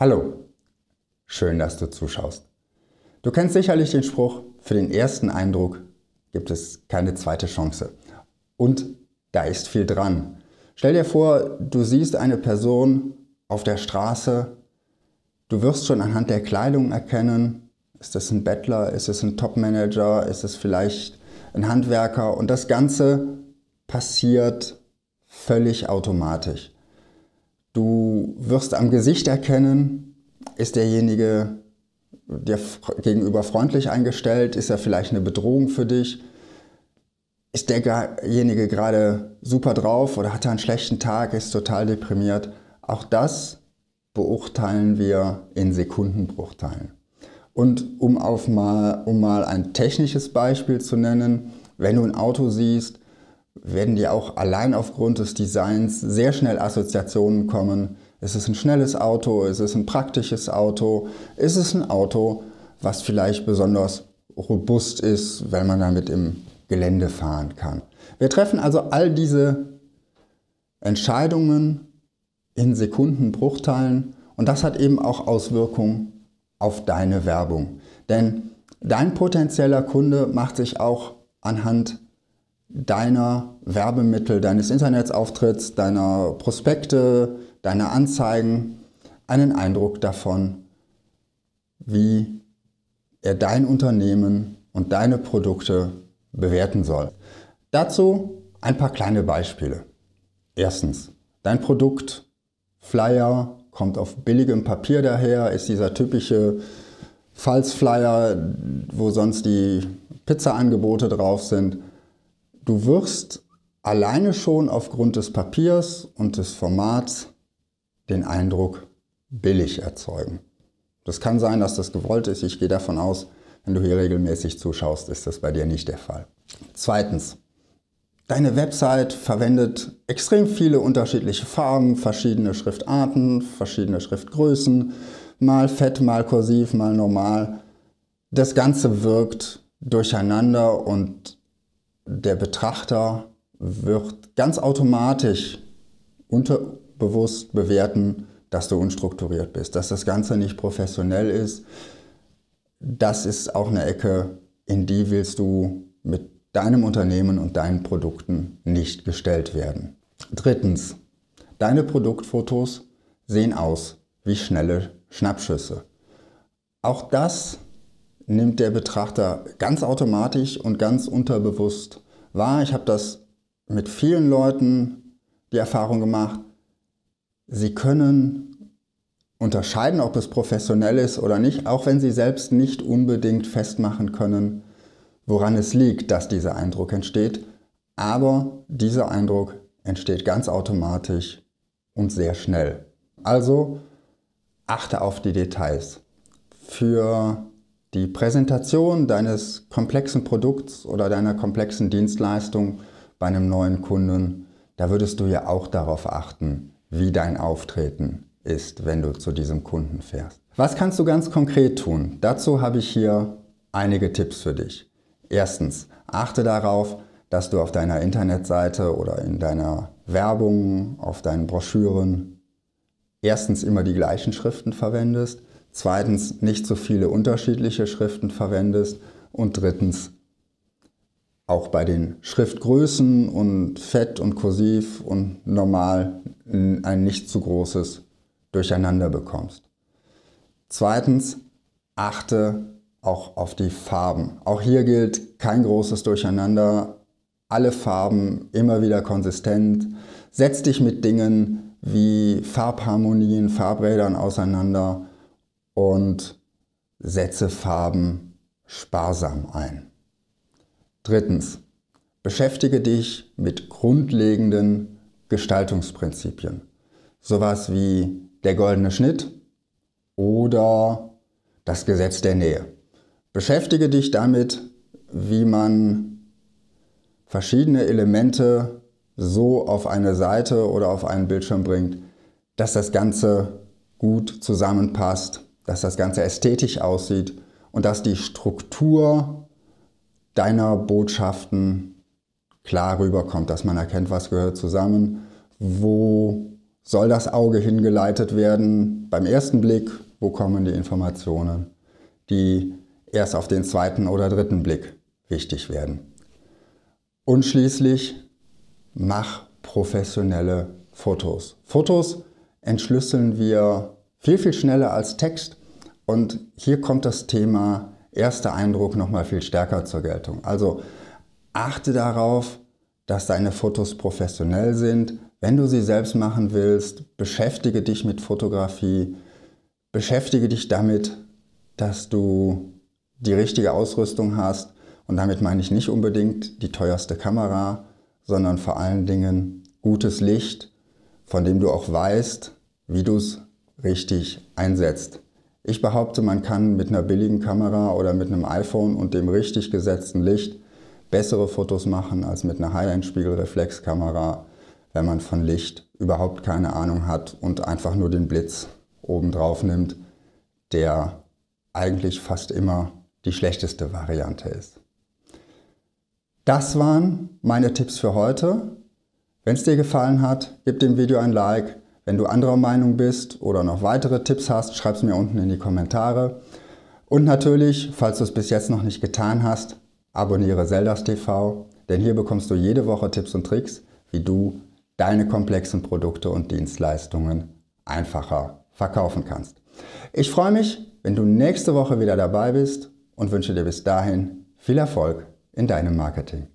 Hallo, schön, dass du zuschaust. Du kennst sicherlich den Spruch, für den ersten Eindruck gibt es keine zweite Chance. Und da ist viel dran. Stell dir vor, du siehst eine Person auf der Straße, du wirst schon anhand der Kleidung erkennen, ist es ein Bettler, ist es ein Topmanager, ist es vielleicht ein Handwerker und das Ganze passiert völlig automatisch. Du wirst am Gesicht erkennen, ist derjenige dir gegenüber freundlich eingestellt, ist er vielleicht eine Bedrohung für dich, ist derjenige gerade super drauf oder hat er einen schlechten Tag, ist total deprimiert. Auch das beurteilen wir in Sekundenbruchteilen. Und um, auf mal, um mal ein technisches Beispiel zu nennen, wenn du ein Auto siehst, werden dir auch allein aufgrund des Designs sehr schnell Assoziationen kommen. Ist es ein schnelles Auto? Ist es ein praktisches Auto? Ist es ein Auto, was vielleicht besonders robust ist, weil man damit im Gelände fahren kann? Wir treffen also all diese Entscheidungen in Sekundenbruchteilen und das hat eben auch Auswirkungen auf deine Werbung. Denn dein potenzieller Kunde macht sich auch anhand deiner Werbemittel, deines Internetsauftritts, deiner Prospekte, deiner Anzeigen einen Eindruck davon, wie er dein Unternehmen und deine Produkte bewerten soll. Dazu ein paar kleine Beispiele. Erstens, dein Produkt, Flyer, kommt auf billigem Papier daher, ist dieser typische Falsflyer, wo sonst die Pizza-Angebote drauf sind. Du wirst alleine schon aufgrund des Papiers und des Formats den Eindruck billig erzeugen. Das kann sein, dass das gewollt ist. Ich gehe davon aus, wenn du hier regelmäßig zuschaust, ist das bei dir nicht der Fall. Zweitens, deine Website verwendet extrem viele unterschiedliche Farben, verschiedene Schriftarten, verschiedene Schriftgrößen, mal fett, mal kursiv, mal normal. Das Ganze wirkt durcheinander und der Betrachter wird ganz automatisch unterbewusst bewerten, dass du unstrukturiert bist, dass das Ganze nicht professionell ist. Das ist auch eine Ecke, in die willst du mit deinem Unternehmen und deinen Produkten nicht gestellt werden. Drittens, deine Produktfotos sehen aus wie schnelle Schnappschüsse. Auch das nimmt der Betrachter ganz automatisch und ganz unterbewusst wahr. Ich habe das mit vielen Leuten die Erfahrung gemacht. Sie können unterscheiden, ob es professionell ist oder nicht, auch wenn sie selbst nicht unbedingt festmachen können, woran es liegt, dass dieser Eindruck entsteht. Aber dieser Eindruck entsteht ganz automatisch und sehr schnell. Also achte auf die Details. Für die Präsentation deines komplexen Produkts oder deiner komplexen Dienstleistung bei einem neuen Kunden, da würdest du ja auch darauf achten, wie dein Auftreten ist, wenn du zu diesem Kunden fährst. Was kannst du ganz konkret tun? Dazu habe ich hier einige Tipps für dich. Erstens, achte darauf, dass du auf deiner Internetseite oder in deiner Werbung, auf deinen Broschüren erstens immer die gleichen Schriften verwendest zweitens nicht so viele unterschiedliche Schriften verwendest und drittens auch bei den Schriftgrößen und Fett und Kursiv und normal ein nicht zu großes Durcheinander bekommst. Zweitens, achte auch auf die Farben. Auch hier gilt kein großes Durcheinander. Alle Farben immer wieder konsistent. Setz dich mit Dingen wie Farbharmonien, Farbrädern auseinander und setze Farben sparsam ein. Drittens, beschäftige dich mit grundlegenden Gestaltungsprinzipien. Sowas wie der goldene Schnitt oder das Gesetz der Nähe. Beschäftige dich damit, wie man verschiedene Elemente so auf eine Seite oder auf einen Bildschirm bringt, dass das Ganze gut zusammenpasst dass das Ganze ästhetisch aussieht und dass die Struktur deiner Botschaften klar rüberkommt, dass man erkennt, was gehört zusammen, wo soll das Auge hingeleitet werden? Beim ersten Blick, wo kommen die Informationen, die erst auf den zweiten oder dritten Blick wichtig werden? Und schließlich, mach professionelle Fotos. Fotos entschlüsseln wir viel, viel schneller als Text. Und hier kommt das Thema erster Eindruck nochmal viel stärker zur Geltung. Also achte darauf, dass deine Fotos professionell sind. Wenn du sie selbst machen willst, beschäftige dich mit Fotografie, beschäftige dich damit, dass du die richtige Ausrüstung hast. Und damit meine ich nicht unbedingt die teuerste Kamera, sondern vor allen Dingen gutes Licht, von dem du auch weißt, wie du es richtig einsetzt. Ich behaupte, man kann mit einer billigen Kamera oder mit einem iPhone und dem richtig gesetzten Licht bessere Fotos machen als mit einer High-End-Spiegelreflexkamera, wenn man von Licht überhaupt keine Ahnung hat und einfach nur den Blitz oben drauf nimmt, der eigentlich fast immer die schlechteste Variante ist. Das waren meine Tipps für heute. Wenn es dir gefallen hat, gib dem Video ein Like. Wenn du anderer Meinung bist oder noch weitere Tipps hast, schreib es mir unten in die Kommentare. Und natürlich, falls du es bis jetzt noch nicht getan hast, abonniere Zeldas TV, denn hier bekommst du jede Woche Tipps und Tricks, wie du deine komplexen Produkte und Dienstleistungen einfacher verkaufen kannst. Ich freue mich, wenn du nächste Woche wieder dabei bist und wünsche dir bis dahin viel Erfolg in deinem Marketing.